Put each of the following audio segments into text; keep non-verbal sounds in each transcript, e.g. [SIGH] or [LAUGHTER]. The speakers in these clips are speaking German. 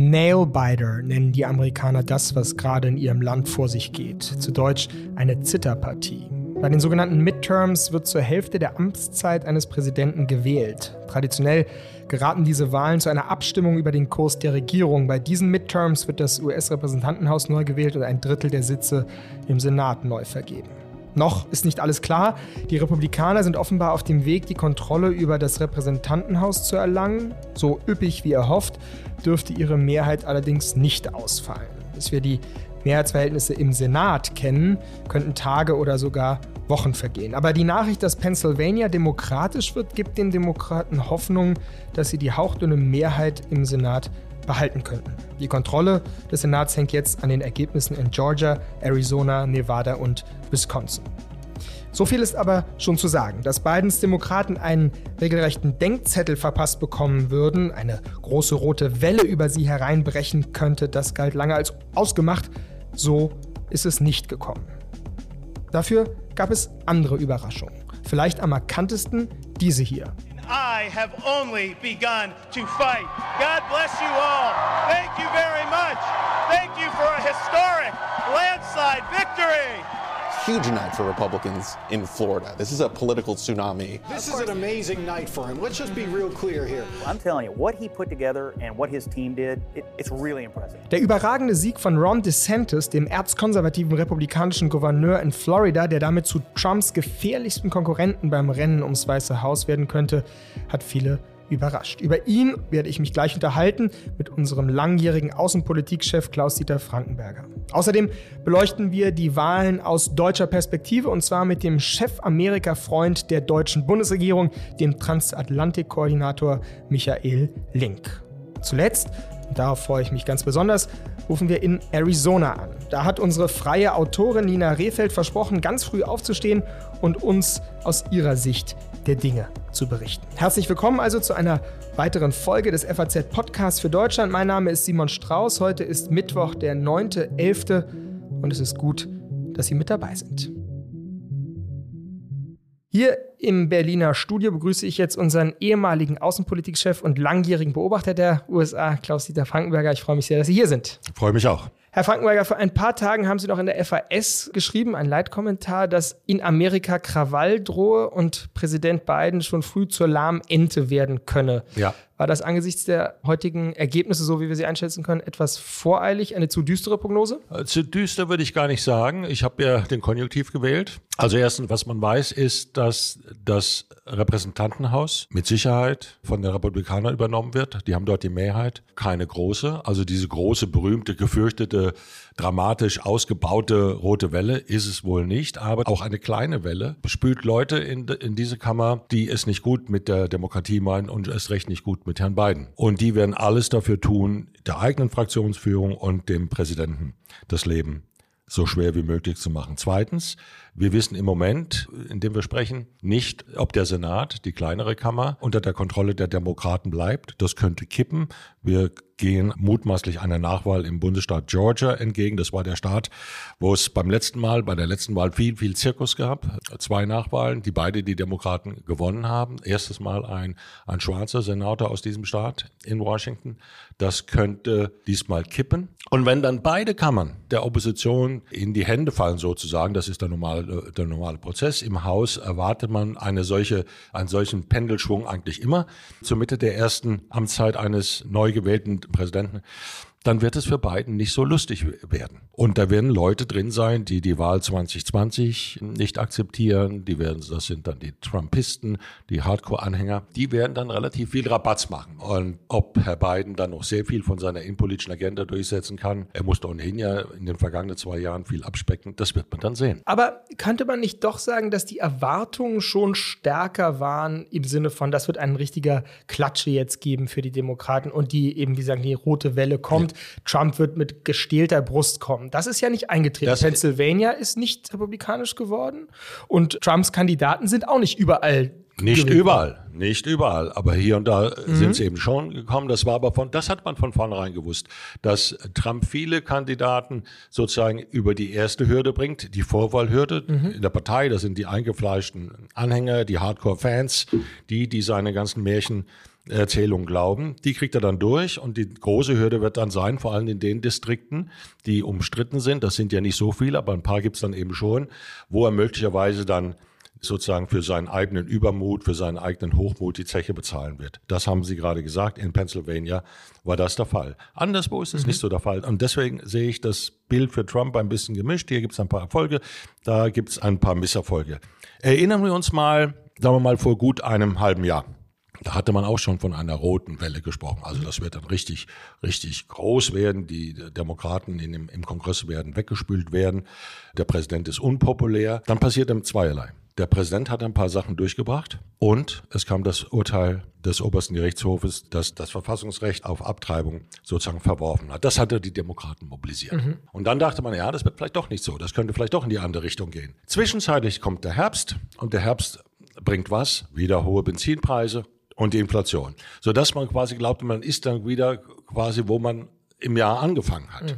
Nailbiter nennen die Amerikaner das, was gerade in ihrem Land vor sich geht. Zu Deutsch eine Zitterpartie. Bei den sogenannten Midterms wird zur Hälfte der Amtszeit eines Präsidenten gewählt. Traditionell geraten diese Wahlen zu einer Abstimmung über den Kurs der Regierung. Bei diesen Midterms wird das US-Repräsentantenhaus neu gewählt und ein Drittel der Sitze im Senat neu vergeben. Noch ist nicht alles klar. Die Republikaner sind offenbar auf dem Weg, die Kontrolle über das Repräsentantenhaus zu erlangen. So üppig wie erhofft, dürfte ihre Mehrheit allerdings nicht ausfallen. Bis wir die Mehrheitsverhältnisse im Senat kennen, könnten Tage oder sogar Wochen vergehen. Aber die Nachricht, dass Pennsylvania demokratisch wird, gibt den Demokraten Hoffnung, dass sie die hauchdünne Mehrheit im Senat behalten könnten. Die Kontrolle des Senats hängt jetzt an den Ergebnissen in Georgia, Arizona, Nevada und Wisconsin. So viel ist aber schon zu sagen, dass Bidens Demokraten einen regelrechten Denkzettel verpasst bekommen würden, eine große rote Welle über sie hereinbrechen könnte, das galt lange als ausgemacht. So ist es nicht gekommen. Dafür gab es andere Überraschungen. Vielleicht am markantesten diese hier. I have only begun to fight. God bless you all. Thank you very much. Thank you for a historic landslide victory huge night for Republicans in Florida. This is a political tsunami. This is an amazing night for him. Let's just be real clear here. I'm telling you, what he put together and what his team did, it, it's really impressive. Der überragende Sieg von Ron DeSantis, dem erzkonservativen republikanischen Gouverneur in Florida, der damit zu Trumps gefährlichsten Konkurrenten beim Rennen ums Weiße Haus werden könnte, hat viele überrascht. Über ihn werde ich mich gleich unterhalten mit unserem langjährigen Außenpolitikchef Klaus-Dieter Frankenberger. Außerdem beleuchten wir die Wahlen aus deutscher Perspektive und zwar mit dem Chef-Amerika-Freund der deutschen Bundesregierung, dem Transatlantik-Koordinator Michael Link. Zuletzt, und darauf freue ich mich ganz besonders, rufen wir in Arizona an. Da hat unsere freie Autorin Nina Rehfeld versprochen, ganz früh aufzustehen und uns aus ihrer Sicht der Dinge zu berichten. Herzlich willkommen also zu einer weiteren Folge des FAZ Podcasts für Deutschland. Mein Name ist Simon Strauß. Heute ist Mittwoch, der 9.11. und es ist gut, dass Sie mit dabei sind. Hier im Berliner Studio begrüße ich jetzt unseren ehemaligen Außenpolitikchef und langjährigen Beobachter der USA, Klaus-Dieter Frankenberger. Ich freue mich sehr, dass Sie hier sind. Ich freue mich auch. Herr Frankenberger, vor ein paar Tagen haben Sie noch in der FAS geschrieben, ein Leitkommentar, dass in Amerika Krawall drohe und Präsident Biden schon früh zur lahmen Ente werden könne. Ja. War das angesichts der heutigen Ergebnisse, so wie wir sie einschätzen können, etwas voreilig, eine zu düstere Prognose? Äh, zu düster würde ich gar nicht sagen. Ich habe ja den Konjunktiv gewählt. Also erstens, was man weiß, ist, dass das Repräsentantenhaus mit Sicherheit von den Republikanern übernommen wird. Die haben dort die Mehrheit, keine große. Also diese große, berühmte, gefürchtete dramatisch ausgebaute rote Welle ist es wohl nicht, aber auch eine kleine Welle spült Leute in, in diese Kammer, die es nicht gut mit der Demokratie meinen und es recht nicht gut mit Herrn Biden. Und die werden alles dafür tun, der eigenen Fraktionsführung und dem Präsidenten das Leben so schwer wie möglich zu machen. Zweitens, wir wissen im Moment, in dem wir sprechen, nicht, ob der Senat, die kleinere Kammer, unter der Kontrolle der Demokraten bleibt. Das könnte kippen. Wir gehen mutmaßlich einer Nachwahl im Bundesstaat Georgia entgegen. Das war der Staat, wo es beim letzten Mal, bei der letzten Wahl viel, viel Zirkus gab. Zwei Nachwahlen, die beide die Demokraten gewonnen haben. Erstes Mal ein, ein schwarzer Senator aus diesem Staat in Washington. Das könnte diesmal kippen. Und wenn dann beide Kammern der Opposition in die Hände fallen sozusagen, das ist der normale, der normale Prozess. Im Haus erwartet man eine solche, einen solchen Pendelschwung eigentlich immer. Zur Mitte der ersten Amtszeit eines neu gewählten Präsidenten dann wird es für Biden nicht so lustig werden. Und da werden Leute drin sein, die die Wahl 2020 nicht akzeptieren. Die werden, das sind dann die Trumpisten, die Hardcore-Anhänger. Die werden dann relativ viel Rabatz machen. Und ob Herr Biden dann noch sehr viel von seiner innenpolitischen Agenda durchsetzen kann, er musste ohnehin ja in den vergangenen zwei Jahren viel abspecken, das wird man dann sehen. Aber könnte man nicht doch sagen, dass die Erwartungen schon stärker waren im Sinne von, das wird ein richtiger Klatsche jetzt geben für die Demokraten und die eben, wie sagen, die rote Welle kommt. Ja. Trump wird mit gestählter Brust kommen. Das ist ja nicht eingetreten. Das Pennsylvania ist nicht republikanisch geworden und Trumps Kandidaten sind auch nicht überall Nicht gewählt überall, nicht überall, aber hier und da sind sie eben schon gekommen. Das war aber von, das hat man von vornherein gewusst, dass Trump viele Kandidaten sozusagen über die erste Hürde bringt, die Vorwahlhürde in der Partei. Das sind die eingefleischten Anhänger, die Hardcore-Fans, die, die seine ganzen Märchenerzählungen glauben. Die kriegt er dann durch und die große Hürde wird dann sein, vor allem in den Distrikten, die umstritten sind. Das sind ja nicht so viele, aber ein paar gibt's dann eben schon, wo er möglicherweise dann sozusagen für seinen eigenen Übermut, für seinen eigenen Hochmut die Zeche bezahlen wird. Das haben Sie gerade gesagt. In Pennsylvania war das der Fall. Anderswo ist es nicht so der Fall. Und deswegen sehe ich das Bild für Trump ein bisschen gemischt. Hier gibt es ein paar Erfolge, da gibt es ein paar Misserfolge. Erinnern wir uns mal, sagen wir mal, vor gut einem halben Jahr. Da hatte man auch schon von einer roten Welle gesprochen. Also das wird dann richtig, richtig groß werden. Die Demokraten in dem, im Kongress werden weggespült werden. Der Präsident ist unpopulär. Dann passiert dann zweierlei. Der Präsident hat ein paar Sachen durchgebracht und es kam das Urteil des obersten Gerichtshofes, das das Verfassungsrecht auf Abtreibung sozusagen verworfen hat. Das hatte die Demokraten mobilisiert. Und dann dachte man, ja, das wird vielleicht doch nicht so. Das könnte vielleicht doch in die andere Richtung gehen. Zwischenzeitlich kommt der Herbst und der Herbst bringt was? Wieder hohe Benzinpreise und die Inflation. Sodass man quasi glaubte, man ist dann wieder quasi, wo man im Jahr angefangen hat.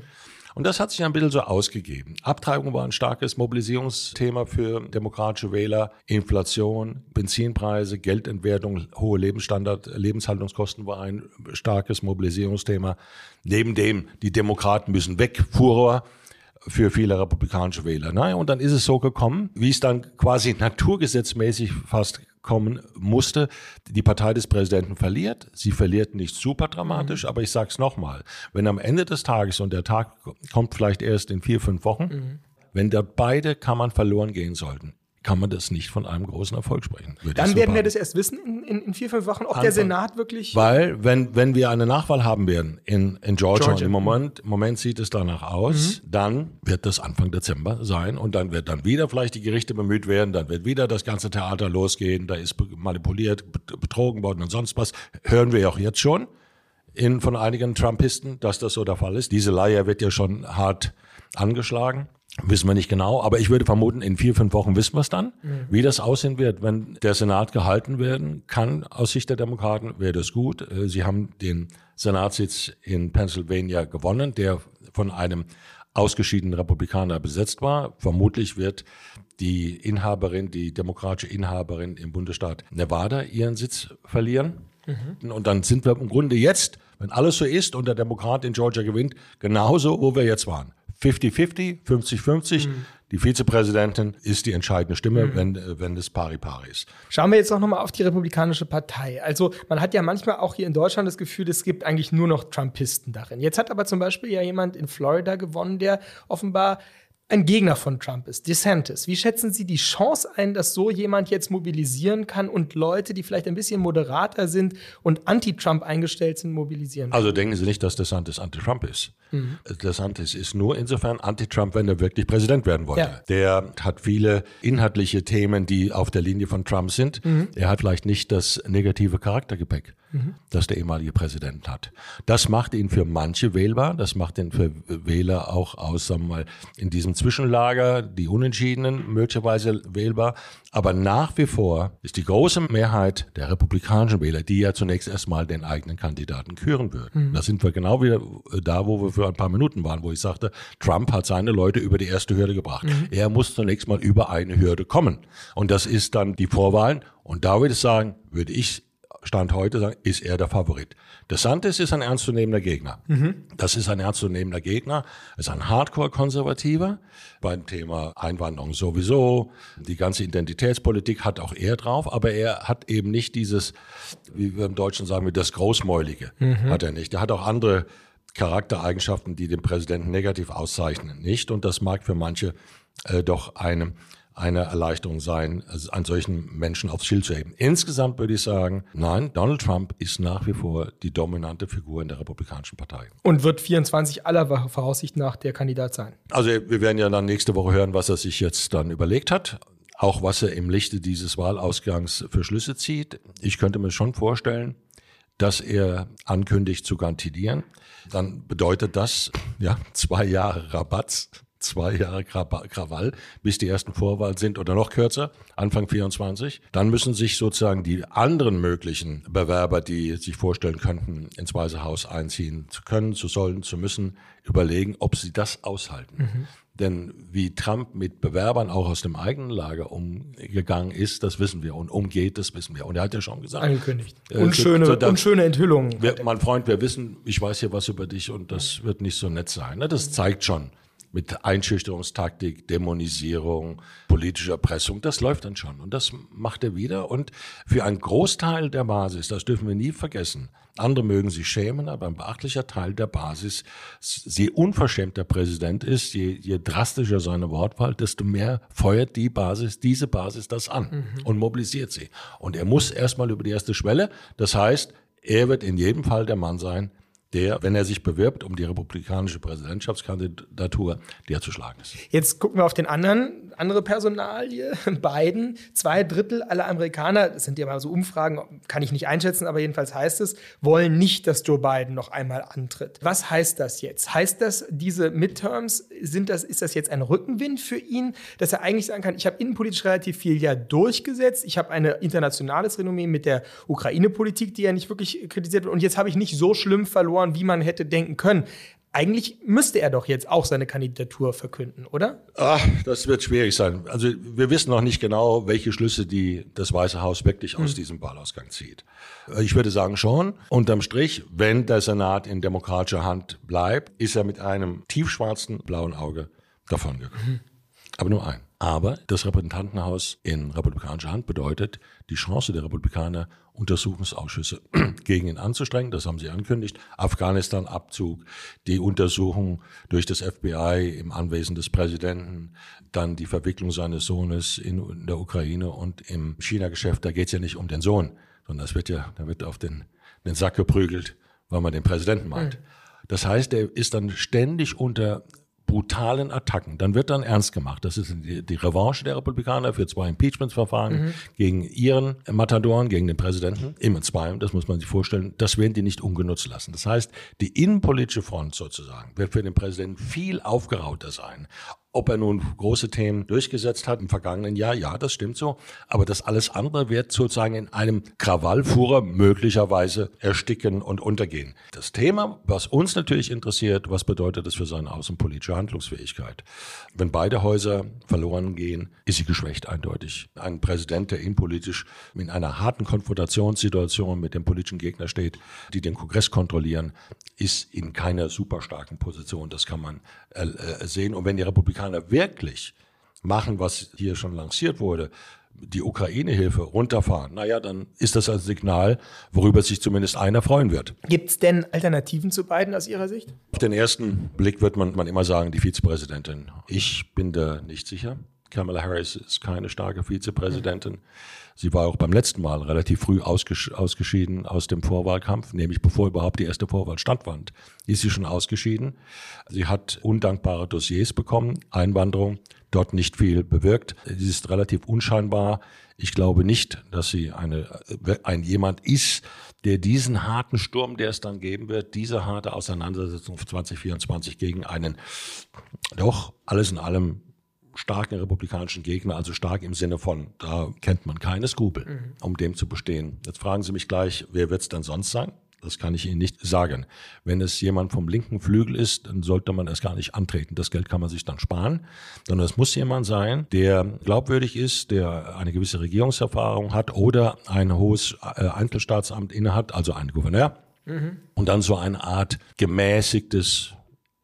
Und das hat sich ein bisschen so ausgegeben. Abtreibung war ein starkes Mobilisierungsthema für demokratische Wähler. Inflation, Benzinpreise, Geldentwertung, hohe Lebensstandard, Lebenshaltungskosten war ein starkes Mobilisierungsthema. Neben dem, die Demokraten müssen weg, Furor für viele republikanische Wähler. Naja, und dann ist es so gekommen, wie es dann quasi [LAUGHS] naturgesetzmäßig fast kommen musste. Die Partei des Präsidenten verliert. Sie verliert nicht super dramatisch, aber ich sage es nochmal. Wenn am Ende des Tages, und der Tag kommt vielleicht erst in vier, fünf Wochen, wenn da beide Kammern verloren gehen sollten, kann man das nicht von einem großen Erfolg sprechen. ich Dann werden wir das erst wissen in, in, in vier, fünf Wochen, ob der Anfang. Senat wirklich. Weil, wenn, wenn wir eine Nachwahl haben werden in, in Georgia, Georgia. im Moment, im Moment sieht es danach aus, Mhm. dann wird das Anfang Dezember sein und dann wird dann wieder vielleicht die Gerichte bemüht werden, dann wird wieder das ganze Theater losgehen, da ist manipuliert, bet- betrogen worden und sonst was. Hören wir auch jetzt schon in, von einigen Trumpisten, dass das so der Fall ist. Diese Leier wird ja schon hart angeschlagen. Wissen wir nicht genau, aber ich würde vermuten, in vier, fünf Wochen wissen wir es dann, wie das aussehen wird. Wenn der Senat gehalten werden kann, aus Sicht der Demokraten, wäre das gut. Äh, Sie haben den Senatssitz in Pennsylvania gewonnen, der von einem ausgeschiedenen Republikaner besetzt war. Vermutlich wird die Inhaberin, die demokratische Inhaberin im Bundesstaat Nevada ihren Sitz verlieren. Und dann sind wir im Grunde jetzt, wenn alles so ist und der Demokrat in Georgia gewinnt, genauso, wo wir jetzt waren. 50-50, 50-50. Die Vizepräsidentin ist die entscheidende Stimme, wenn, äh, wenn es pari-pari ist. Schauen wir jetzt auch nochmal auf die Republikanische Partei. Also man hat ja manchmal auch hier in Deutschland das Gefühl, es gibt eigentlich nur noch Trumpisten darin. Jetzt hat aber zum Beispiel ja jemand in Florida gewonnen, der offenbar ein Gegner von Trump ist, DeSantis. Wie schätzen Sie die Chance ein, dass so jemand jetzt mobilisieren kann und Leute, die vielleicht ein bisschen moderater sind und anti-Trump eingestellt sind, mobilisieren kann? Also denken Sie nicht, dass DeSantis anti-Trump ist. DeSantis ist nur insofern anti-Trump, wenn er wirklich Präsident werden wollte. Ja. Der hat viele inhaltliche Themen, die auf der Linie von Trump sind. Er hat vielleicht nicht das negative Charaktergepäck, das der ehemalige Präsident hat. Das macht ihn für manche wählbar. Das macht ihn für Wähler auch aus, sagen wir mal, in diesem Zwischenlager, die Unentschiedenen möglicherweise wählbar. Aber nach wie vor ist die große Mehrheit der republikanischen Wähler, die ja zunächst erstmal den eigenen Kandidaten küren würden. Da sind wir genau wieder da, wo wir für ein paar Minuten waren, wo ich sagte, Trump hat seine Leute über die erste Hürde gebracht. Er muss zunächst mal über eine Hürde kommen. Und das ist dann die Vorwahlen. Und da würde ich sagen, würde ich Stand heute sagen, ist er der Favorit. DeSantis ist ein ernstzunehmender Gegner. Das ist ein ernstzunehmender Gegner, ist ein Hardcore-Konservativer. Beim Thema Einwanderung sowieso. Die ganze Identitätspolitik hat auch er drauf, aber er hat eben nicht dieses, wie wir im Deutschen sagen, wie das Großmäulige. Hat er nicht. Er hat auch andere Charaktereigenschaften, die den Präsidenten negativ auszeichnen, nicht. Und das mag für manche äh, doch eine, eine Erleichterung sein, also an solchen Menschen aufs Schild zu heben. Insgesamt würde ich sagen, nein, Donald Trump ist nach wie vor die dominante Figur in der Republikanischen Partei. Und wird 24 aller Voraussicht nach der Kandidat sein. Also wir werden ja dann nächste Woche hören, was er sich jetzt dann überlegt hat. Auch was er im Lichte dieses Wahlausgangs für Schlüsse zieht. Ich könnte mir schon vorstellen, dass er ankündigt zu kandidieren. Dann bedeutet das, ja, zwei Jahre Rabatz zwei Jahre Krawall, bis die ersten Vorwahlen sind oder noch kürzer, Anfang 24. Dann müssen sich sozusagen die anderen möglichen Bewerber, die sich vorstellen könnten, ins Weiße Haus einziehen zu können, zu sollen, zu müssen, überlegen, ob sie das aushalten. Mhm. Denn wie Trump mit Bewerbern auch aus dem eigenen Lager umgegangen ist, das wissen wir. Und umgeht, das wissen wir. Und er hat ja schon gesagt. Angekündigt. Äh, unschöne, so, unschöne Enthüllungen. Wir, mein Freund, wir wissen, ich weiß hier was über dich und das wird nicht so nett sein. Ne? Das zeigt schon, mit Einschüchterungstaktik, Dämonisierung, politischer Erpressung, das läuft dann schon. Und das macht er wieder. Und für einen Großteil der Basis, das dürfen wir nie vergessen, andere mögen sich schämen, aber ein beachtlicher Teil der Basis, je unverschämt der Präsident ist, je, je drastischer seine Wortwahl, desto mehr feuert die Basis, diese Basis das an mhm. und mobilisiert sie. Und er muss erstmal über die erste Schwelle. Das heißt, er wird in jedem Fall der Mann sein, der, wenn er sich bewirbt um die republikanische Präsidentschaftskandidatur, der zu schlagen ist. Jetzt gucken wir auf den anderen, andere Personalie. [LAUGHS] Biden, zwei Drittel aller Amerikaner, das sind ja mal so Umfragen, kann ich nicht einschätzen, aber jedenfalls heißt es, wollen nicht, dass Joe Biden noch einmal antritt. Was heißt das jetzt? Heißt das, diese Midterms, sind das, ist das jetzt ein Rückenwind für ihn, dass er eigentlich sagen kann, ich habe innenpolitisch relativ viel ja durchgesetzt, ich habe ein internationales Renommee mit der Ukraine-Politik, die ja nicht wirklich kritisiert wird und jetzt habe ich nicht so schlimm verloren, verloren, wie man hätte denken können. Eigentlich müsste er doch jetzt auch seine Kandidatur verkünden, oder? Ach, das wird schwierig sein. Also wir wissen noch nicht genau, welche Schlüsse die das Weiße Haus wirklich aus hm. diesem Wahlausgang zieht. Ich würde sagen schon, unterm Strich, wenn der Senat in demokratischer Hand bleibt, ist er mit einem tiefschwarzen blauen Auge davongekommen. Mhm. Aber nur ein. Aber das Repräsentantenhaus in republikanischer Hand bedeutet, die Chance der Republikaner, Untersuchungsausschüsse [CLEARS THROAT] gegen ihn anzustrengen, das haben sie angekündigt, Afghanistan-Abzug, die Untersuchung durch das FBI im Anwesen des Präsidenten, dann die Verwicklung seines Sohnes in, der Ukraine und im China-Geschäft, da geht es ja nicht um den Sohn, sondern das wird ja, da wird auf den, den Sack geprügelt, weil man den Präsidenten meint. Mhm. Das heißt, er ist dann ständig unter brutalen Attacken. Dann wird dann ernst gemacht. Das ist die, die Revanche der Republikaner für zwei Impeachment-Verfahren mhm. gegen ihren Matadoren, gegen den Präsidenten. Immer zwei, das muss man sich vorstellen. Das werden die nicht ungenutzt lassen. Das heißt, die innenpolitische Front sozusagen wird für den Präsidenten viel aufgerauter sein. Ob er nun große Themen durchgesetzt hat im vergangenen Jahr, ja, das stimmt so. Aber das alles andere wird sozusagen in einem Krawallfuhrer möglicherweise ersticken und untergehen. Das Thema, was uns natürlich interessiert, was bedeutet das für seine außenpolitische Handlungsfähigkeit? Wenn beide Häuser verloren gehen, ist sie geschwächt eindeutig. Ein Präsident, der innenpolitisch in einer harten Konfrontationssituation mit dem politischen Gegner steht, die den Kongress kontrollieren, ist in keiner super starken Position. Das kann man äh, äh sehen. Und wenn die Republik Amerikaner wirklich machen, was hier schon lanciert wurde, die Ukraine-Hilfe runterfahren, naja, dann ist das ein Signal, worüber sich zumindest einer freuen wird. Gibt es denn Alternativen zu beiden aus Ihrer Sicht? Auf den ersten Blick wird man, man immer sagen, die Vizepräsidentin. Ich bin da nicht sicher. Kamala Harris ist keine starke Vizepräsidentin. Sie war auch beim letzten Mal relativ früh ausges ausgeschieden aus dem Vorwahlkampf, nämlich bevor überhaupt die erste Vorwahl stattfand, ist sie schon ausgeschieden. Sie hat undankbare Dossiers bekommen, Einwanderung, dort nicht viel bewirkt. Sie ist relativ unscheinbar. Ich glaube nicht, dass sie eine, ein jemand ist, der diesen harten Sturm, der es dann geben wird, diese harte Auseinandersetzung 2024 gegen einen doch alles in allem starken republikanischen Gegner, also stark im Sinne von, da kennt man keine Skrupel, mhm. um dem zu bestehen. Jetzt fragen Sie mich gleich, wer wird es denn sonst sein? Das kann ich Ihnen nicht sagen. Wenn es jemand vom linken Flügel ist, dann sollte man es gar nicht antreten. Das Geld kann man sich dann sparen. Sondern es muss jemand sein, der glaubwürdig ist, der eine gewisse Regierungserfahrung hat oder ein hohes äh, Einzelstaatsamt innehat, also ein Gouverneur. Mhm. Und dann so eine Art gemäßigtes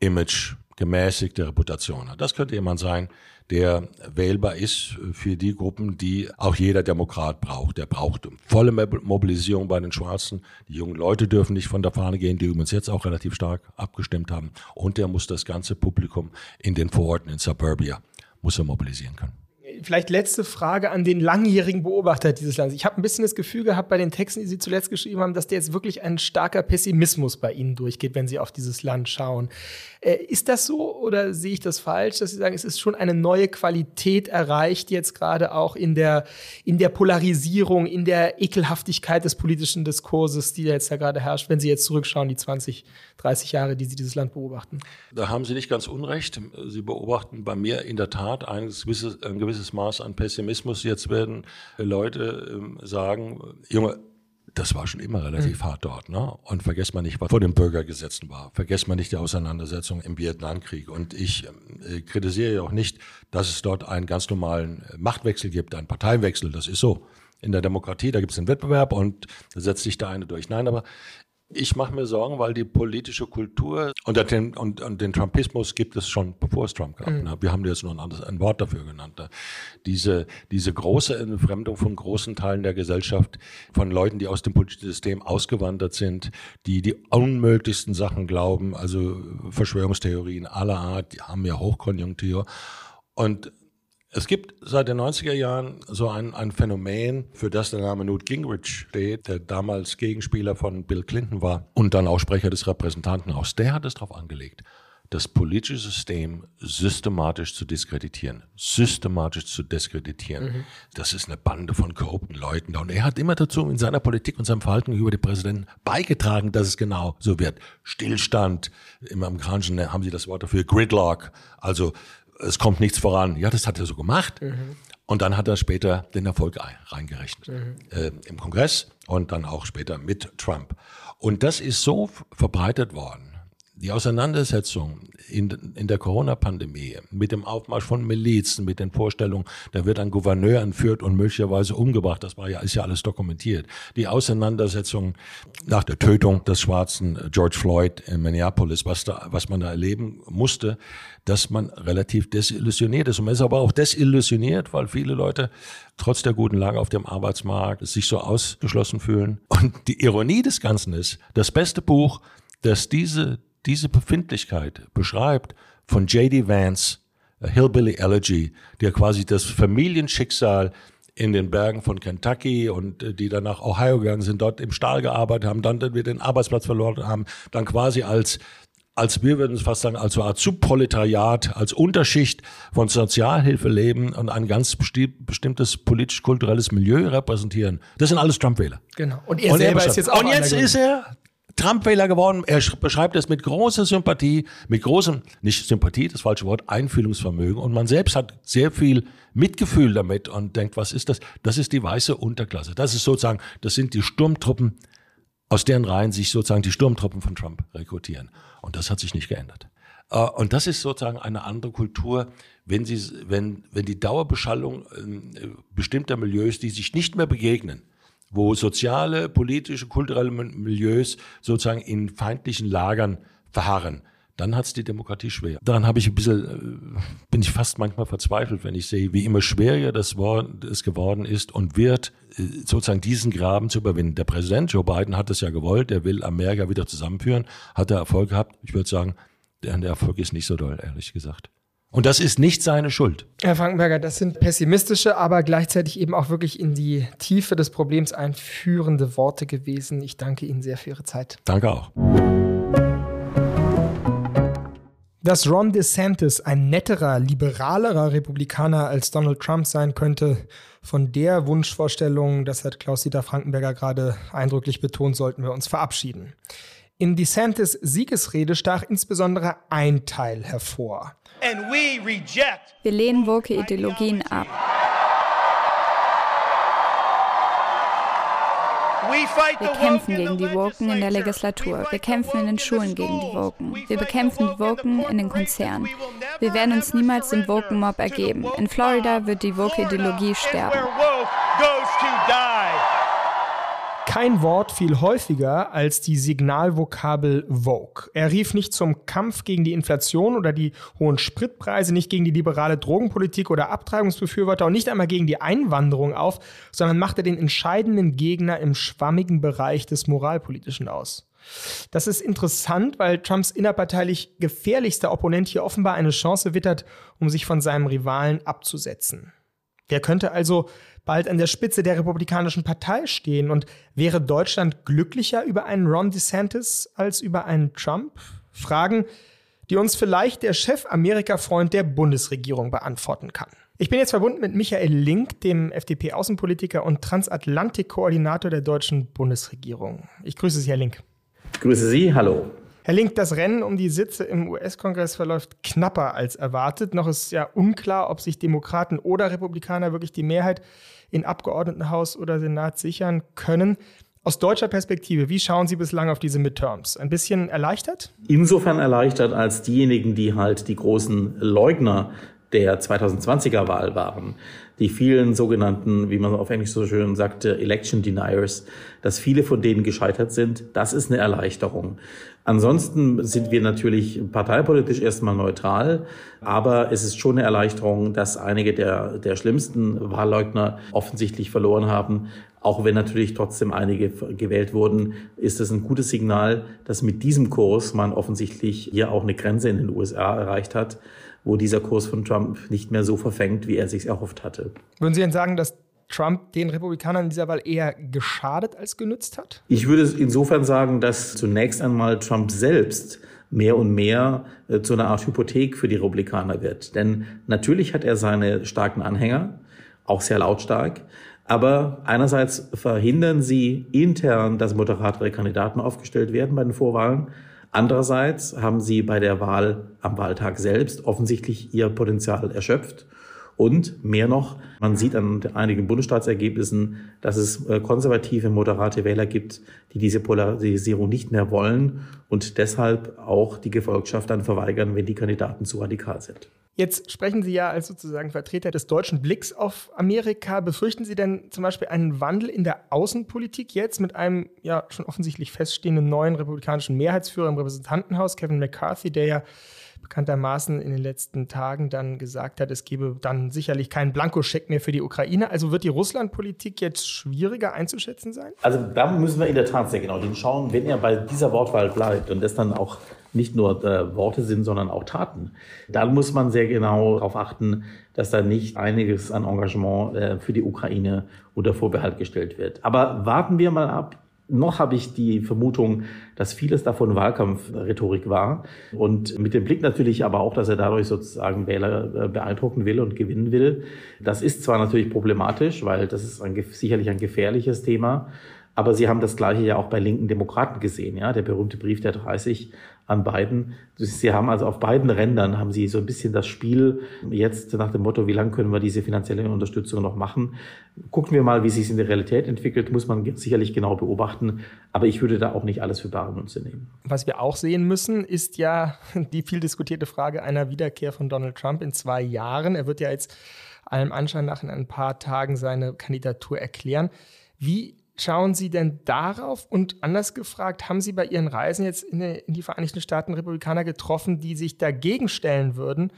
Image, gemäßigte Reputation hat. Das könnte jemand sein, der wählbar ist für die Gruppen, die auch jeder Demokrat braucht. Der braucht volle Mobilisierung bei den Schwarzen. Die jungen Leute dürfen nicht von der Fahne gehen, die übrigens jetzt auch relativ stark abgestimmt haben. Und der muss das ganze Publikum in den Vororten, in Suburbia, muss er mobilisieren können vielleicht letzte Frage an den langjährigen Beobachter dieses Landes. Ich habe ein bisschen das Gefühl gehabt bei den Texten, die Sie zuletzt geschrieben haben, dass der jetzt wirklich ein starker Pessimismus bei Ihnen durchgeht, wenn Sie auf dieses Land schauen. Äh, ist das so oder sehe ich das falsch, dass Sie sagen, es ist schon eine neue Qualität erreicht, jetzt gerade auch in der, in der Polarisierung, in der Ekelhaftigkeit des politischen Diskurses, die jetzt da gerade herrscht, wenn Sie jetzt zurückschauen, die 20, 30 Jahre, die Sie dieses Land beobachten? Da haben Sie nicht ganz unrecht. Sie beobachten bei mir in der Tat ein gewisses, ein gewisses Maß an Pessimismus. Jetzt werden Leute ähm, sagen, Junge, das war schon immer relativ mhm. hart dort. Ne? Und vergesst man nicht, was vor den Bürgergesetzen war. Vergesst man nicht die Auseinandersetzung im Vietnamkrieg. Und ich äh, kritisiere ja auch nicht, dass es dort einen ganz normalen Machtwechsel gibt, einen Parteiwechsel. Das ist so. In der Demokratie, da gibt es einen Wettbewerb und da setzt sich der eine durch. Nein, aber ich mache mir Sorgen, weil die politische Kultur und den, und, und den Trumpismus gibt es schon, bevor es Trump gab. Mhm. Ne? Wir haben jetzt nur ein, anderes, ein Wort dafür genannt. Diese, diese große Entfremdung von großen Teilen der Gesellschaft, von Leuten, die aus dem politischen System ausgewandert sind, die die unmöglichsten Sachen glauben, also Verschwörungstheorien aller Art, die haben ja Hochkonjunktur. Und es gibt seit den 90er Jahren so ein, ein Phänomen, für das der Name Newt Gingrich steht, der damals Gegenspieler von Bill Clinton war und dann auch Sprecher des Repräsentantenhauses. Der hat es darauf angelegt, das politische System systematisch zu diskreditieren. Systematisch zu diskreditieren. Mhm. Das ist eine Bande von korrupten Leuten. Und er hat immer dazu in seiner Politik und seinem Verhalten gegenüber dem Präsidenten beigetragen, dass es genau so wird. Stillstand, im Amerikanischen haben sie das Wort dafür, Gridlock, also es kommt nichts voran. Ja, das hat er so gemacht. Mhm. Und dann hat er später den Erfolg reingerechnet mhm. äh, im Kongress und dann auch später mit Trump. Und das ist so verbreitet worden. Die Auseinandersetzung in, in der Corona-Pandemie mit dem Aufmarsch von Milizen, mit den Vorstellungen, da wird ein Gouverneur entführt und möglicherweise umgebracht, das war ja, ist ja alles dokumentiert. Die Auseinandersetzung nach der Tötung des schwarzen George Floyd in Minneapolis, was da, was man da erleben musste, dass man relativ desillusioniert ist. Und man ist aber auch desillusioniert, weil viele Leute trotz der guten Lage auf dem Arbeitsmarkt sich so ausgeschlossen fühlen. Und die Ironie des Ganzen ist, das beste Buch, das diese, diese Befindlichkeit beschreibt, von J.D. Vance, Hillbilly Elegy, der quasi das Familienschicksal in den Bergen von Kentucky und äh, die dann nach Ohio gegangen sind, dort im Stahl gearbeitet haben, dann wieder den Arbeitsplatz verloren haben, dann quasi als als wir würden es fast sagen, als so Art Subproletariat, als Unterschicht von Sozialhilfe leben und ein ganz bestimmtes politisch-kulturelles Milieu repräsentieren. Das sind alles Trump-Wähler. Genau. Und er und selber er ist jetzt auch Und jetzt ist er Trump-Wähler geworden. Er beschreibt es mit großer Sympathie, mit großem, nicht Sympathie, das falsche Wort, Einfühlungsvermögen. Und man selbst hat sehr viel Mitgefühl damit und denkt, was ist das? Das ist die weiße Unterklasse. Das ist sozusagen, das sind die Sturmtruppen aus deren Reihen sich sozusagen die Sturmtruppen von Trump rekrutieren. Und das hat sich nicht geändert. Äh, und das ist sozusagen eine andere Kultur, wenn, sie, wenn, wenn die Dauerbeschallung ähm, bestimmter Milieus, die sich nicht mehr begegnen, wo soziale, politische, kulturelle Milieus sozusagen in feindlichen Lagern verharren, dann hat es die Demokratie schwer. Daran habe ich ein bisschen, äh, bin ich fast manchmal verzweifelt, wenn ich sehe, wie immer schwieriger das Wort es geworden ist und wird, äh, sozusagen diesen Graben zu überwinden. Der Präsident Joe Biden hat es ja gewollt, er will Amerika wieder zusammenführen, hat er Erfolg gehabt. Ich würde sagen, der Erfolg ist nicht so doll, ehrlich gesagt. Und das ist nicht seine Schuld. Herr Frankenberger, das sind pessimistische, aber gleichzeitig eben auch wirklich in die Tiefe des Problems einführende Worte gewesen. Ich danke Ihnen sehr für Ihre Zeit. Danke auch. Dass Ron DeSantis ein netterer, liberalerer Republikaner als Donald Trump sein könnte, von der Wunschvorstellung, das hat Klaus-Dieter Frankenberger gerade eindrücklich betont, sollten wir uns verabschieden. In DeSantis Siegesrede stach insbesondere ein Teil hervor. Wir lehnen woke Ideologien ab. Wir kämpfen gegen die Woken in der Legislatur. Wir kämpfen in den Schulen gegen die Woken. Wir bekämpfen die Woken in den Konzernen. Wir werden uns niemals dem Woken-Mob ergeben. In Florida wird die Woke-Ideologie sterben. Kein Wort fiel häufiger als die Signalvokabel Vogue. Er rief nicht zum Kampf gegen die Inflation oder die hohen Spritpreise, nicht gegen die liberale Drogenpolitik oder Abtreibungsbefürworter und nicht einmal gegen die Einwanderung auf, sondern machte den entscheidenden Gegner im schwammigen Bereich des Moralpolitischen aus. Das ist interessant, weil Trumps innerparteilich gefährlichster Opponent hier offenbar eine Chance wittert, um sich von seinem Rivalen abzusetzen. Der könnte also bald an der Spitze der Republikanischen Partei stehen. Und wäre Deutschland glücklicher über einen Ron DeSantis als über einen Trump? Fragen, die uns vielleicht der Chef-Amerika-Freund der Bundesregierung beantworten kann. Ich bin jetzt verbunden mit Michael Link, dem FDP-Außenpolitiker und Transatlantik-Koordinator der deutschen Bundesregierung. Ich grüße Sie, Herr Link. Ich grüße Sie, hallo. Herr Link, das Rennen um die Sitze im US-Kongress verläuft knapper als erwartet. Noch ist ja unklar, ob sich Demokraten oder Republikaner wirklich die Mehrheit in Abgeordnetenhaus oder Senat sichern können. Aus deutscher Perspektive, wie schauen Sie bislang auf diese Midterms? Ein bisschen erleichtert? Insofern erleichtert, als diejenigen, die halt die großen Leugner der 2020er Wahl waren. Die vielen sogenannten, wie man auf Englisch so schön sagte, Election Deniers, dass viele von denen gescheitert sind, das ist eine Erleichterung. Ansonsten sind wir natürlich parteipolitisch erstmal neutral, aber es ist schon eine Erleichterung, dass einige der, der schlimmsten Wahlleugner offensichtlich verloren haben. Auch wenn natürlich trotzdem einige gewählt wurden, ist es ein gutes Signal, dass mit diesem Kurs man offensichtlich hier auch eine Grenze in den USA erreicht hat, wo dieser Kurs von Trump nicht mehr so verfängt, wie er sich erhofft hatte. Würden Sie denn sagen, dass Trump den Republikanern in dieser Wahl eher geschadet als genützt hat? Ich würde insofern sagen, dass zunächst einmal Trump selbst mehr und mehr äh, zu einer Art Hypothek für die Republikaner wird. Denn natürlich hat er seine starken Anhänger, auch sehr lautstark. Aber einerseits verhindern sie intern, dass moderatere Kandidaten aufgestellt werden bei den Vorwahlen. Andererseits haben sie bei der Wahl am Wahltag selbst offensichtlich ihr Potenzial erschöpft. Und mehr noch, man sieht an einigen Bundesstaatsergebnissen, dass es äh, konservative, moderate Wähler gibt, die diese Polarisierung nicht mehr wollen und deshalb auch die Gefolgschaft dann verweigern, wenn die Kandidaten zu radikal sind. Jetzt sprechen Sie ja als sozusagen Vertreter des deutschen Blicks auf Amerika. Befürchten Sie denn zum Beispiel einen Wandel in der Außenpolitik jetzt mit einem ja schon offensichtlich feststehenden neuen republikanischen Mehrheitsführer im Repräsentantenhaus, Kevin McCarthy, der ja bekanntermaßen in den letzten Tagen dann gesagt hat, es gebe dann sicherlich keinen Blankoscheck mehr für die Ukraine. Also wird die Russlandpolitik jetzt schwieriger einzuschätzen sein? Also da müssen wir in der Tat sehr genau hinschauen, wenn er bei dieser Wortwahl bleibt und das dann auch nicht nur äh, Worte sind, sondern auch Taten. Dann muss man sehr genau darauf achten, dass da nicht einiges an Engagement äh, für die Ukraine unter Vorbehalt gestellt wird. Aber warten wir mal ab noch habe ich die Vermutung, dass vieles davon Wahlkampfrhetorik war. Und mit dem Blick natürlich aber auch, dass er dadurch sozusagen Wähler äh, beeindrucken will und gewinnen will. Das ist zwar natürlich problematisch, weil das ist ein, sicherlich ein gefährliches Thema. Aber Sie haben das Gleiche ja auch bei linken Demokraten gesehen, ja, der berühmte Brief der 30 an beiden. Sie haben also auf beiden Rändern haben Sie so ein bisschen das Spiel jetzt nach dem Motto, wie lange können wir diese finanzielle Unterstützung noch machen? Gucken wir mal, wie sich es in der Realität entwickelt, muss man sicherlich genau beobachten. Aber ich würde da auch nicht alles für bare Münze nehmen. Was wir auch sehen müssen, ist ja [LAUGHS] die viel diskutierte Frage einer Wiederkehr von Donald Trump in zwei Jahren. Er wird ja jetzt allem Anschein nach in ein paar Tagen seine Kandidatur erklären. Wie schauen Sie denn darauf? Und anders gefragt, haben Sie bei Ihren Reisen jetzt in die, in die Vereinigten Staaten Republikaner getroffen, die sich dagegen stellen würden?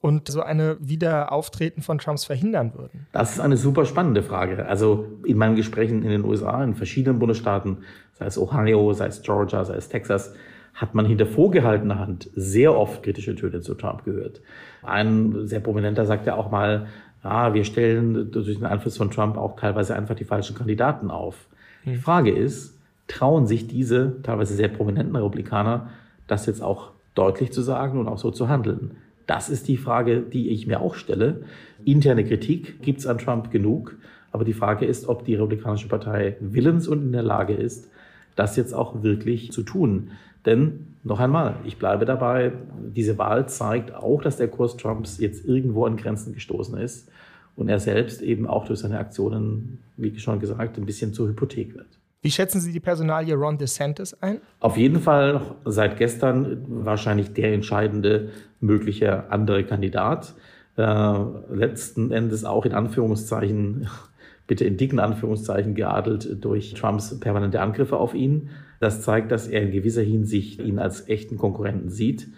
und so eine Wiederauftreten von Trumps verhindern würden? Das ist eine super spannende Frage. Also in meinen Gesprächen in den USA, in verschiedenen Bundesstaaten, sei es Ohio, sei es Georgia, sei es Texas, hat man hinter vorgehaltener Hand sehr oft kritische Töne zu Trump gehört. Ein sehr prominenter sagt ja auch mal, ja, wir stellen durch den Einfluss von Trump auch teilweise einfach die falschen Kandidaten auf. Die hm. Frage ist, trauen sich diese teilweise sehr prominenten Republikaner, das jetzt auch deutlich zu sagen und auch so zu handeln? Das ist die Frage, die ich mir auch stelle. Interne Kritik gibt es an Trump genug, aber die Frage ist, ob die Republikanische Partei willens und in der Lage ist, das jetzt auch wirklich zu tun. Denn noch einmal, ich bleibe dabei, diese Wahl zeigt auch, dass der Kurs Trumps jetzt irgendwo an Grenzen gestoßen ist und er selbst eben auch durch seine Aktionen, wie schon gesagt, ein bisschen zur Hypothek wird. Wie schätzen Sie die Personalie Ron DeSantis ein? Auf jeden Fall seit gestern wahrscheinlich der entscheidende mögliche andere Kandidat. Äh, letzten Endes auch in Anführungszeichen, [LAUGHS] bitte in dicken Anführungszeichen geadelt durch Trumps permanente Angriffe auf ihn. Das zeigt, dass er in gewisser Hinsicht ihn als echten Konkurrenten sieht.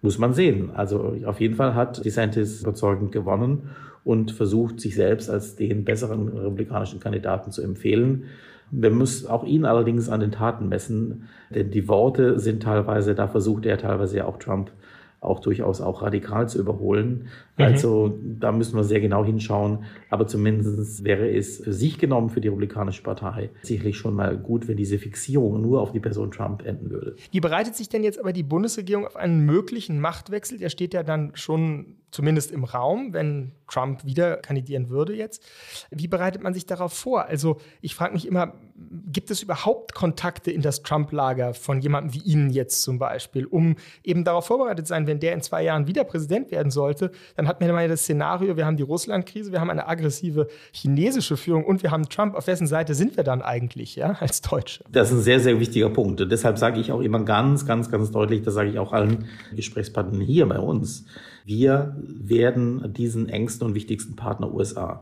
Muss man sehen. Also auf jeden Fall hat DeSantis überzeugend gewonnen und versucht, sich selbst als den besseren republikanischen Kandidaten zu empfehlen. Wir müssen auch ihn allerdings an den Taten messen, denn die Worte sind teilweise, da versucht er teilweise ja auch Trump auch durchaus auch radikal zu überholen. Mhm. Also da müssen wir sehr genau hinschauen. Aber zumindest wäre es für sich genommen für die Republikanische Partei sicherlich schon mal gut, wenn diese Fixierung nur auf die Person Trump enden würde. Wie bereitet sich denn jetzt aber die Bundesregierung auf einen möglichen Machtwechsel? Der steht ja dann schon zumindest im Raum, wenn Trump wieder kandidieren würde jetzt. Wie bereitet man sich darauf vor? Also ich frage mich immer, gibt es überhaupt Kontakte in das Trump-Lager von jemandem wie Ihnen jetzt zum Beispiel, um eben darauf vorbereitet sein, wenn der in zwei Jahren wieder Präsident werden sollte, dann hat man ja das Szenario, wir haben die Russland-Krise, wir haben eine aggressive chinesische Führung und wir haben Trump. Auf wessen Seite sind wir dann eigentlich, ja, als Deutsche? Das ist ein sehr, sehr wichtiger Punkt. Und deshalb sage ich auch immer ganz, ganz, ganz deutlich, das sage ich auch allen Gesprächspartnern hier bei uns, wir werden diesen engsten und wichtigsten Partner USA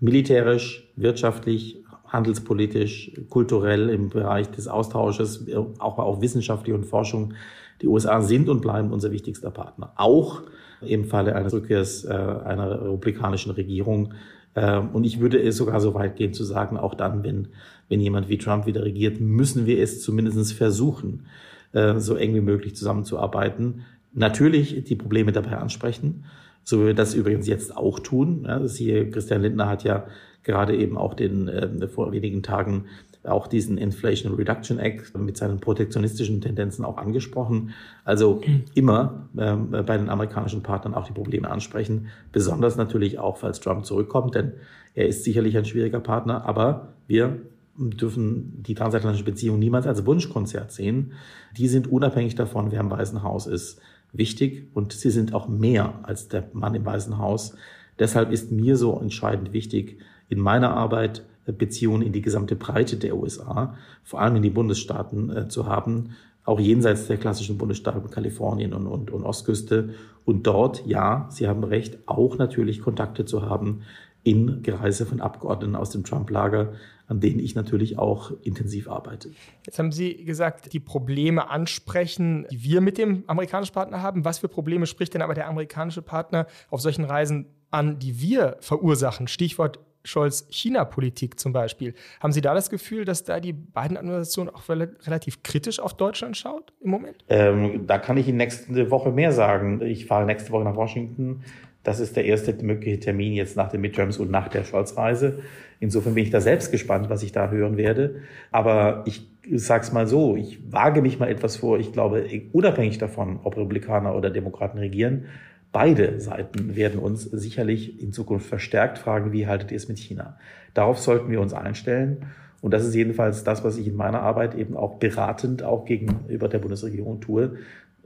militärisch, wirtschaftlich, handelspolitisch, kulturell im Bereich des Austausches, auch, auch wissenschaftlich und Forschung. Die USA sind und bleiben unser wichtigster Partner. Auch im Falle eines Rückkehrs äh, einer republikanischen Regierung. Äh, und ich würde es sogar so weit gehen zu sagen, auch dann, wenn, wenn jemand wie Trump wieder regiert, müssen wir es zumindest versuchen, äh, so eng wie möglich zusammenzuarbeiten. Natürlich die Probleme dabei ansprechen, so wie wir das übrigens jetzt auch tun. Ja, hier, Christian Lindner hat ja gerade eben auch den äh, vor wenigen Tagen auch diesen Inflation Reduction Act mit seinen protektionistischen Tendenzen auch angesprochen. Also immer ähm, bei den amerikanischen Partnern auch die Probleme ansprechen, besonders natürlich auch, falls Trump zurückkommt, denn er ist sicherlich ein schwieriger Partner, aber wir dürfen die transatlantische Beziehung niemals als Wunschkonzert sehen. Die sind unabhängig davon, wer im Weißen Haus ist, wichtig und sie sind auch mehr als der Mann im Weißen Haus. Deshalb ist mir so entscheidend wichtig, in meiner Arbeit Beziehungen in die gesamte Breite der USA, vor allem in die Bundesstaaten äh, zu haben, auch jenseits der klassischen Bundesstaaten Kalifornien und, und, und Ostküste. Und dort, ja, Sie haben recht, auch natürlich Kontakte zu haben in Gereise von Abgeordneten aus dem Trump-Lager, an denen ich natürlich auch intensiv arbeite. Jetzt haben Sie gesagt, die Probleme ansprechen, die wir mit dem amerikanischen Partner haben. Was für Probleme spricht denn aber der amerikanische Partner auf solchen Reisen an, die wir verursachen? Stichwort Scholz China-Politik zum Beispiel. Haben Sie da das Gefühl, dass da die beiden Administrationen auch relativ kritisch auf Deutschland schaut im Moment? Ähm, da kann ich Ihnen nächste Woche mehr sagen. Ich fahre nächste Woche nach Washington. Das ist der erste mögliche Termin jetzt nach den Midterms und nach der Scholz-Reise. Insofern bin ich da selbst gespannt, was ich da hören werde. Aber ich sage es mal so, ich wage mich mal etwas vor. Ich glaube, unabhängig davon, ob Republikaner oder Demokraten regieren, Beide Seiten werden uns sicherlich in Zukunft verstärkt fragen, wie haltet ihr es mit China? Darauf sollten wir uns einstellen. Und das ist jedenfalls das, was ich in meiner Arbeit eben auch beratend auch gegenüber der Bundesregierung tue,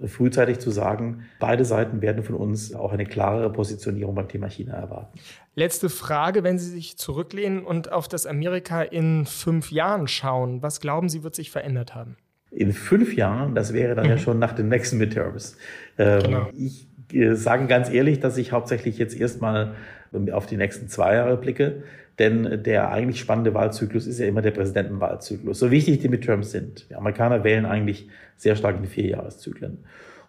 frühzeitig zu sagen, beide Seiten werden von uns auch eine klarere Positionierung beim Thema China erwarten. Letzte Frage, wenn Sie sich zurücklehnen und auf das Amerika in fünf Jahren schauen, was glauben Sie, wird sich verändert haben? In fünf Jahren, das wäre dann mhm. ja schon nach den nächsten Midterms. Ähm, genau. Ich sagen ganz ehrlich, dass ich hauptsächlich jetzt erstmal auf die nächsten zwei Jahre blicke. Denn der eigentlich spannende Wahlzyklus ist ja immer der Präsidentenwahlzyklus. So wichtig die Midterms sind. Die Amerikaner wählen eigentlich sehr stark in Vierjahreszyklen.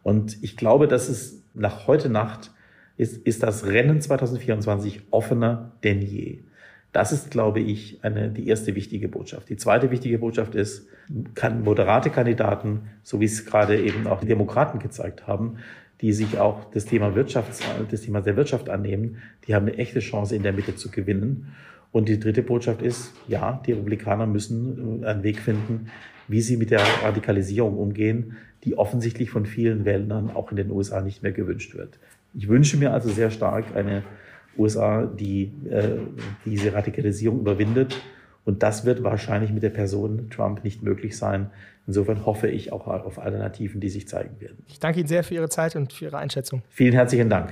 Und ich glaube, dass es nach heute Nacht ist, ist das Rennen 2024 offener denn je. Das ist, glaube ich, eine, die erste wichtige Botschaft. Die zweite wichtige Botschaft ist, kann moderate Kandidaten, so wie es gerade eben auch die Demokraten gezeigt haben, die sich auch das Thema Wirtschafts, das Thema der Wirtschaft annehmen, die haben eine echte Chance in der Mitte zu gewinnen. Und die dritte Botschaft ist, ja, die Republikaner müssen äh, einen Weg finden, wie sie mit der Radikalisierung umgehen, die offensichtlich von vielen Wählern auch in den USA nicht mehr gewünscht wird. Ich wünsche mir also sehr stark eine USA, die äh, diese Radikalisierung überwindet. Und das wird wahrscheinlich mit der Person Trump nicht möglich sein. Insofern hoffe ich auch auf Alternativen, die sich zeigen werden. Ich danke Ihnen sehr für Ihre Zeit und für Ihre Einschätzung. Vielen herzlichen Dank.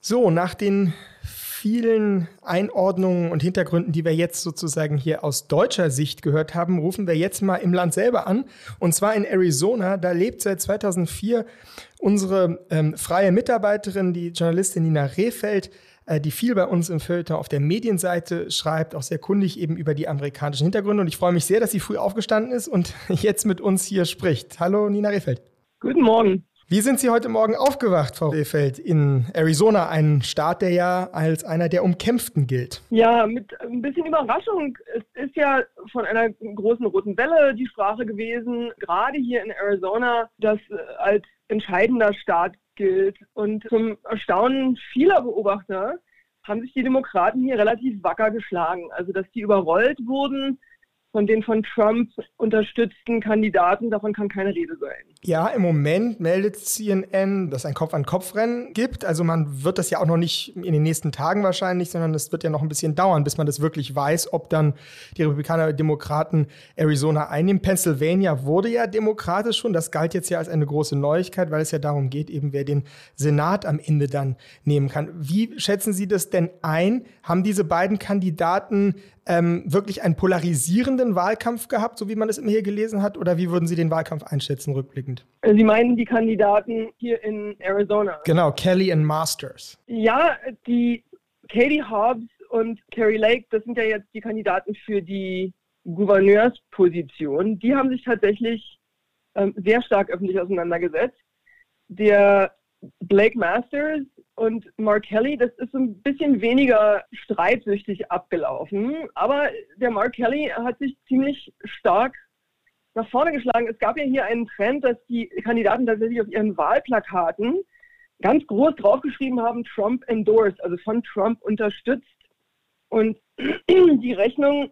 So, nach den vielen Einordnungen und Hintergründen, die wir jetzt sozusagen hier aus deutscher Sicht gehört haben, rufen wir jetzt mal im Land selber an. Und zwar in Arizona. Da lebt seit 2004 unsere ähm, freie Mitarbeiterin, die Journalistin Nina Rehfeld. Äh, die viel bei uns im Filter auf der Medienseite schreibt, auch sehr kundig eben über die amerikanischen Hintergründe. Und ich freue mich sehr, dass sie früh aufgestanden ist und [LAUGHS] jetzt mit uns hier spricht. Hallo, Nina Rehfeld. Guten Morgen. Wie sind Sie heute Morgen aufgewacht, Frau Rehfeld, in Arizona, ein Staat, der ja als einer der umkämpften gilt? Ja, mit ein bisschen Überraschung. Es ist ja von einer großen roten Welle die Sprache gewesen, gerade hier in Arizona, das äh, als entscheidender Staat gilt. Und zum Erstaunen vieler Beobachter haben sich die Demokraten hier relativ wacker geschlagen. Also, dass die überrollt wurden, von den von Trump unterstützten Kandidaten, davon kann keine Rede sein. Ja, im Moment meldet CNN, dass es ein Kopf-an-Kopf-Rennen gibt. Also man wird das ja auch noch nicht in den nächsten Tagen wahrscheinlich, sondern es wird ja noch ein bisschen dauern, bis man das wirklich weiß, ob dann die Republikaner und Demokraten Arizona einnehmen. Pennsylvania wurde ja demokratisch schon. Das galt jetzt ja als eine große Neuigkeit, weil es ja darum geht, eben wer den Senat am Ende dann nehmen kann. Wie schätzen Sie das denn ein? Haben diese beiden Kandidaten ähm, wirklich einen polarisierenden Wahlkampf gehabt, so wie man es immer hier gelesen hat? Oder wie würden Sie den Wahlkampf einschätzen, rückblickend? Sie meinen die Kandidaten hier in Arizona? Genau, Kelly und Masters. Ja, die Katie Hobbs und Carrie Lake, das sind ja jetzt die Kandidaten für die Gouverneursposition. Die haben sich tatsächlich ähm, sehr stark öffentlich auseinandergesetzt. Der Blake Masters und Mark Kelly, das ist ein bisschen weniger streitsüchtig abgelaufen. Aber der Mark Kelly hat sich ziemlich stark nach vorne geschlagen. Es gab ja hier einen Trend, dass die Kandidaten tatsächlich auf ihren Wahlplakaten ganz groß draufgeschrieben haben, Trump endorsed, also von Trump unterstützt. Und [CLEARS THROAT] die Rechnung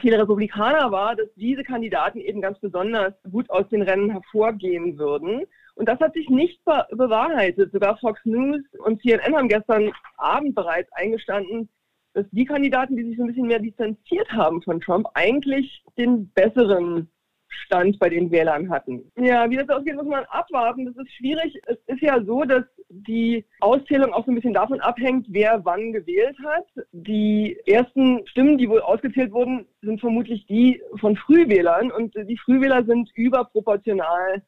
vieler Republikaner war, dass diese Kandidaten eben ganz besonders gut aus den Rennen hervorgehen würden. Und das hat sich nicht be bewahrheitet. Sogar Fox News und CNN haben gestern Abend bereits eingestanden, dass die Kandidaten, die sich so ein bisschen mehr distanziert haben von Trump, eigentlich den besseren Stand bei den Wählern hatten. Ja, wie das ausgeht, muss man abwarten. Das ist schwierig. Es ist ja so, dass die Auszählung auch so ein bisschen davon abhängt, wer wann gewählt hat. Die ersten Stimmen, die wohl ausgezählt wurden, sind vermutlich die von Frühwählern und die Frühwähler sind überproportional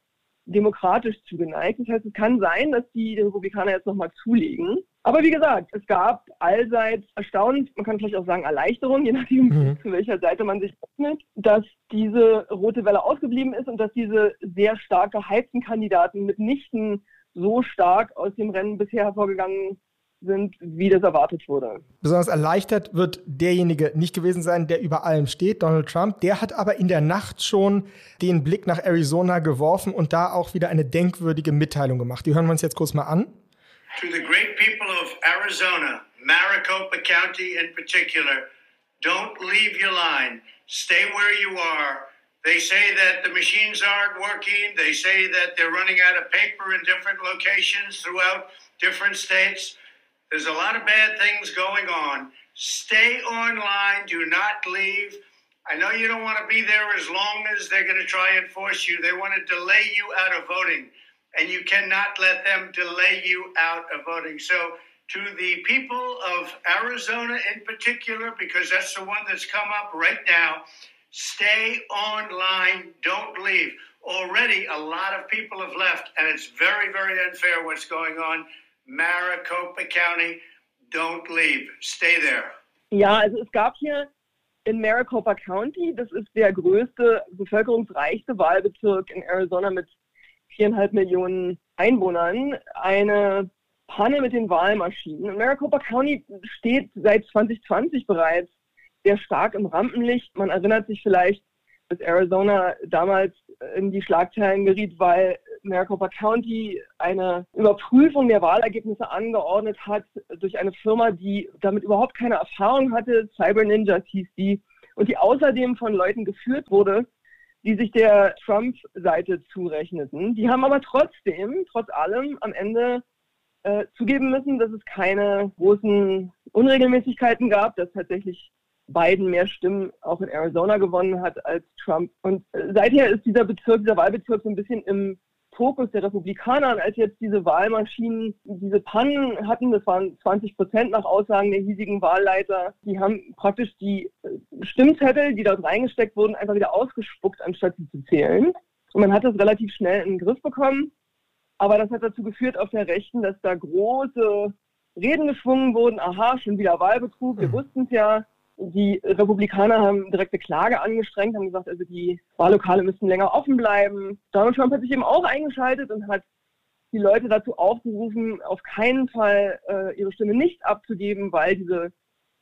demokratisch zugeneigt. Das heißt, es kann sein, dass die Republikaner jetzt nochmal zulegen. Aber wie gesagt, es gab allseits erstaunlich, man kann vielleicht auch sagen Erleichterung, je nachdem, mhm. [LAUGHS] zu welcher Seite man sich öffnet, dass diese rote Welle ausgeblieben ist und dass diese sehr stark gehypten Kandidaten mitnichten so stark aus dem Rennen bisher hervorgegangen sind, wie das erwartet wurde. Besonders erleichtert wird derjenige nicht gewesen sein, der über allem steht, Donald Trump. Der hat aber in der Nacht schon den Blick nach Arizona geworfen und da auch wieder eine denkwürdige Mitteilung gemacht. Die hören wir uns jetzt kurz mal an. To the great people of Arizona, Maricopa County in particular, don't leave your line. Stay where you are. They say that the machines aren't working. They say that they're running out of paper in different locations throughout different states. There's a lot of bad things going on. Stay online. Do not leave. I know you don't want to be there as long as they're going to try and force you. They want to delay you out of voting, and you cannot let them delay you out of voting. So, to the people of Arizona in particular, because that's the one that's come up right now, stay online. Don't leave. Already, a lot of people have left, and it's very, very unfair what's going on. Maricopa County, don't leave. Stay there. Ja, also es gab hier in Maricopa County, das ist der größte, bevölkerungsreichste Wahlbezirk in Arizona mit viereinhalb Millionen Einwohnern, eine Panne mit den Wahlmaschinen. Maricopa County steht seit 2020 bereits sehr stark im Rampenlicht. Man erinnert sich vielleicht, dass Arizona damals in die Schlagzeilen geriet, weil Maricopa County eine Überprüfung der Wahlergebnisse angeordnet hat durch eine Firma, die damit überhaupt keine Erfahrung hatte. Cyber Ninjas hieß die und die außerdem von Leuten geführt wurde, die sich der Trump-Seite zurechneten. Die haben aber trotzdem, trotz allem, am Ende äh, zugeben müssen, dass es keine großen Unregelmäßigkeiten gab, dass tatsächlich Biden mehr Stimmen auch in Arizona gewonnen hat als Trump. Und äh, seither ist dieser Bezirk, dieser Wahlbezirk so ein bisschen im Fokus der Republikaner. Und als jetzt diese Wahlmaschinen diese Pannen hatten, das waren 20 Prozent nach Aussagen der hiesigen Wahlleiter, die haben praktisch die äh, Stimmzettel, die dort reingesteckt wurden, einfach wieder ausgespuckt, anstatt sie zu zählen. Und man hat das relativ schnell in den Griff bekommen. Aber das hat dazu geführt auf der Rechten, dass da große Reden geschwungen wurden. Aha, schon wieder Wahlbetrug. Wir mhm. wussten es ja. Die Republikaner haben direkte Klage angestrengt, haben gesagt, also die Wahllokale müssten länger offen bleiben. Donald Trump hat sich eben auch eingeschaltet und hat die Leute dazu aufgerufen, auf keinen Fall äh, ihre Stimme nicht abzugeben, weil diese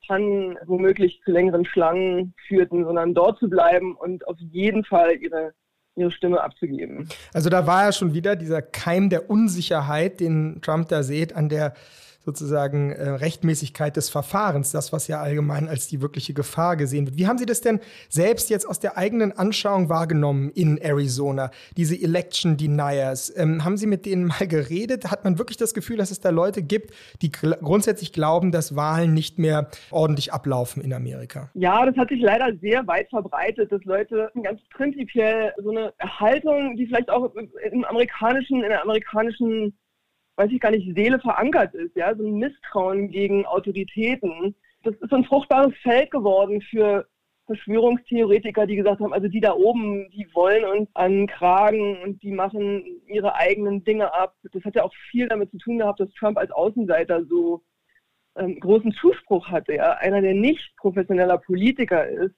Pannen womöglich zu längeren Schlangen führten, sondern dort zu bleiben und auf jeden Fall ihre ihre Stimme abzugeben. Also da war ja schon wieder dieser Keim der Unsicherheit, den Trump da sieht, an der sozusagen äh, Rechtmäßigkeit des Verfahrens, das, was ja allgemein als die wirkliche Gefahr gesehen wird. Wie haben Sie das denn selbst jetzt aus der eigenen Anschauung wahrgenommen in Arizona, diese Election Deniers? Ähm, haben Sie mit denen mal geredet? Hat man wirklich das Gefühl, dass es da Leute gibt, die grundsätzlich glauben, dass Wahlen nicht mehr ordentlich ablaufen in Amerika? Ja, das hat sich leider sehr weit verbreitet, dass Leute ganz prinzipiell so eine Haltung, die vielleicht auch im amerikanischen, in der amerikanischen weiß ich gar nicht, Seele verankert ist, ja, so ein Misstrauen gegen Autoritäten. Das ist ein fruchtbares Feld geworden für Verschwörungstheoretiker, die gesagt haben, also die da oben, die wollen uns an Kragen und die machen ihre eigenen Dinge ab. Das hat ja auch viel damit zu tun gehabt, dass Trump als Außenseiter so ähm, großen Zuspruch hatte, ja, einer, der nicht professioneller Politiker ist.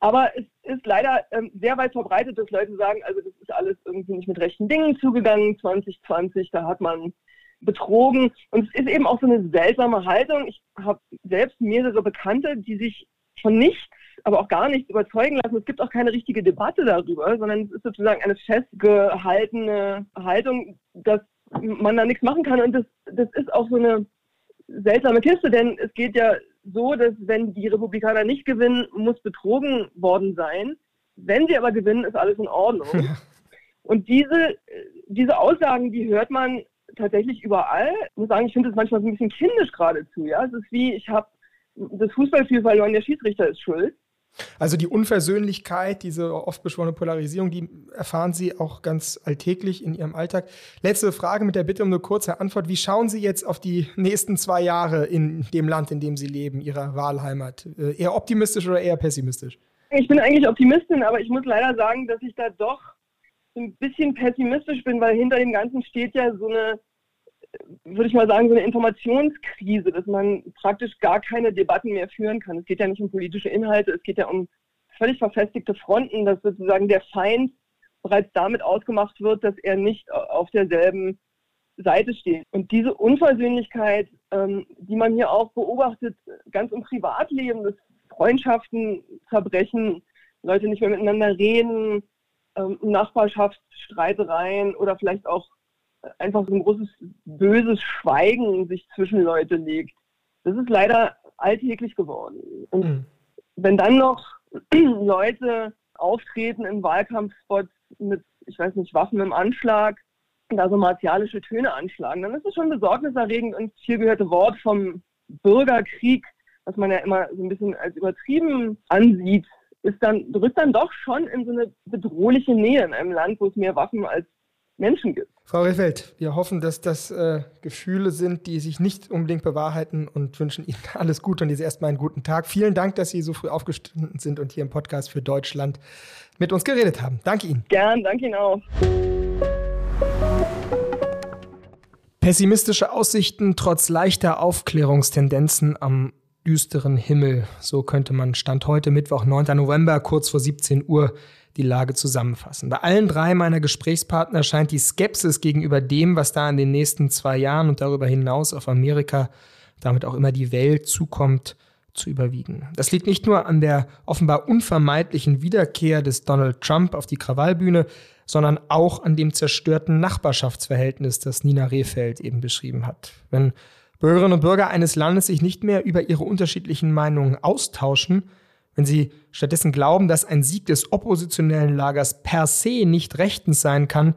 Aber es ist leider ähm, sehr weit verbreitet, dass Leute sagen, also das ist alles irgendwie nicht mit rechten Dingen zugegangen 2020, da hat man betrogen. Und es ist eben auch so eine seltsame Haltung. Ich habe selbst mehrere Bekannte, die sich von nichts, aber auch gar nichts überzeugen lassen. Es gibt auch keine richtige Debatte darüber, sondern es ist sozusagen eine festgehaltene Haltung, dass man da nichts machen kann. Und das, das ist auch so eine seltsame Kiste, denn es geht ja so, dass wenn die Republikaner nicht gewinnen, muss betrogen worden sein. Wenn sie aber gewinnen, ist alles in Ordnung. [LAUGHS] Und diese, diese Aussagen, die hört man tatsächlich überall. Ich muss sagen, ich finde es manchmal so ein bisschen kindisch geradezu. Ja? Es ist wie, ich habe das Fußballspiel verloren, der Schiedsrichter ist schuld. Also die Unversöhnlichkeit, diese oft beschworene Polarisierung, die erfahren Sie auch ganz alltäglich in Ihrem Alltag. Letzte Frage mit der Bitte um eine kurze Antwort. Wie schauen Sie jetzt auf die nächsten zwei Jahre in dem Land, in dem Sie leben, Ihrer Wahlheimat? Äh, eher optimistisch oder eher pessimistisch? Ich bin eigentlich Optimistin, aber ich muss leider sagen, dass ich da doch ein bisschen pessimistisch bin, weil hinter dem Ganzen steht ja so eine würde ich mal sagen, so eine Informationskrise, dass man praktisch gar keine Debatten mehr führen kann. Es geht ja nicht um politische Inhalte, es geht ja um völlig verfestigte Fronten, dass sozusagen der Feind bereits damit ausgemacht wird, dass er nicht auf derselben Seite steht. Und diese Unversöhnlichkeit, ähm, die man hier auch beobachtet, ganz im Privatleben, dass Freundschaften zerbrechen, Leute nicht mehr miteinander reden, ähm, Nachbarschaftsstreitereien oder vielleicht auch einfach so ein großes böses Schweigen sich zwischen Leute legt. Das ist leider alltäglich geworden. Und mhm. wenn dann noch [CLEARS THROAT] Leute auftreten in Wahlkampfspots mit, ich weiß nicht, Waffen im Anschlag, da so martialische Töne anschlagen, dann ist das schon besorgniserregend und viel gehörte Wort vom Bürgerkrieg, was man ja immer so ein bisschen als übertrieben ansieht, ist dann, drückt dann doch schon in so eine bedrohliche Nähe in einem Land, wo es mehr Waffen als Menschen gibt. Frau Rehfeld, wir hoffen, dass das äh, Gefühle sind, die sich nicht unbedingt bewahrheiten und wünschen Ihnen [LAUGHS] alles Gute und jetzt erstmal einen guten Tag. Vielen Dank, dass Sie so früh aufgestanden sind und hier im Podcast für Deutschland mit uns geredet haben. Danke Ihnen. Gern, danke Ihnen auch. Pessimistische Aussichten trotz leichter Aufklärungstendenzen am düsteren Himmel. So könnte man Stand heute Mittwoch, 9. November, kurz vor 17 Uhr, die Lage zusammenfassen. Bei allen drei meiner Gesprächspartner scheint die Skepsis gegenüber dem, was da in den nächsten zwei Jahren und darüber hinaus auf Amerika, damit auch immer die Welt zukommt, zu überwiegen. Das liegt nicht nur an der offenbar unvermeidlichen Wiederkehr des Donald Trump auf die Krawallbühne, sondern auch an dem zerstörten Nachbarschaftsverhältnis, das Nina Rehfeld eben beschrieben hat. Wenn Bürgerinnen und Bürger eines Landes sich nicht mehr über ihre unterschiedlichen Meinungen austauschen, wenn sie stattdessen glauben, dass ein Sieg des oppositionellen Lagers per se nicht rechtens sein kann,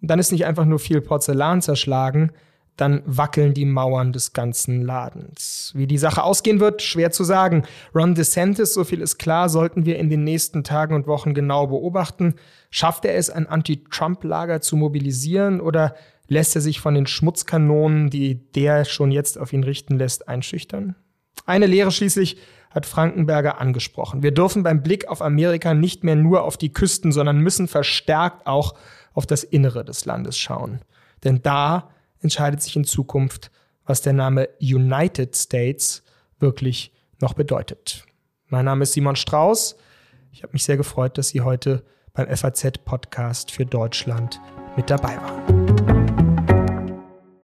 dann ist nicht einfach nur viel Porzellan zerschlagen, dann wackeln die Mauern des ganzen Ladens. Wie die Sache ausgehen wird, schwer zu sagen. Ron DeSantis, so viel ist klar, sollten wir in den nächsten Tagen und Wochen genau beobachten. Schafft er es, ein Anti-Trump-Lager zu mobilisieren oder lässt er sich von den Schmutzkanonen, die der schon jetzt auf ihn richten lässt, einschüchtern? Eine Lehre schließlich hat Frankenberger angesprochen. Wir dürfen beim Blick auf Amerika nicht mehr nur auf die Küsten, sondern müssen verstärkt auch auf das Innere des Landes schauen. Denn da entscheidet sich in Zukunft, was der Name United States wirklich noch bedeutet. Mein Name ist Simon Strauß. Ich habe mich sehr gefreut, dass Sie heute beim FAZ-Podcast für Deutschland mit dabei waren.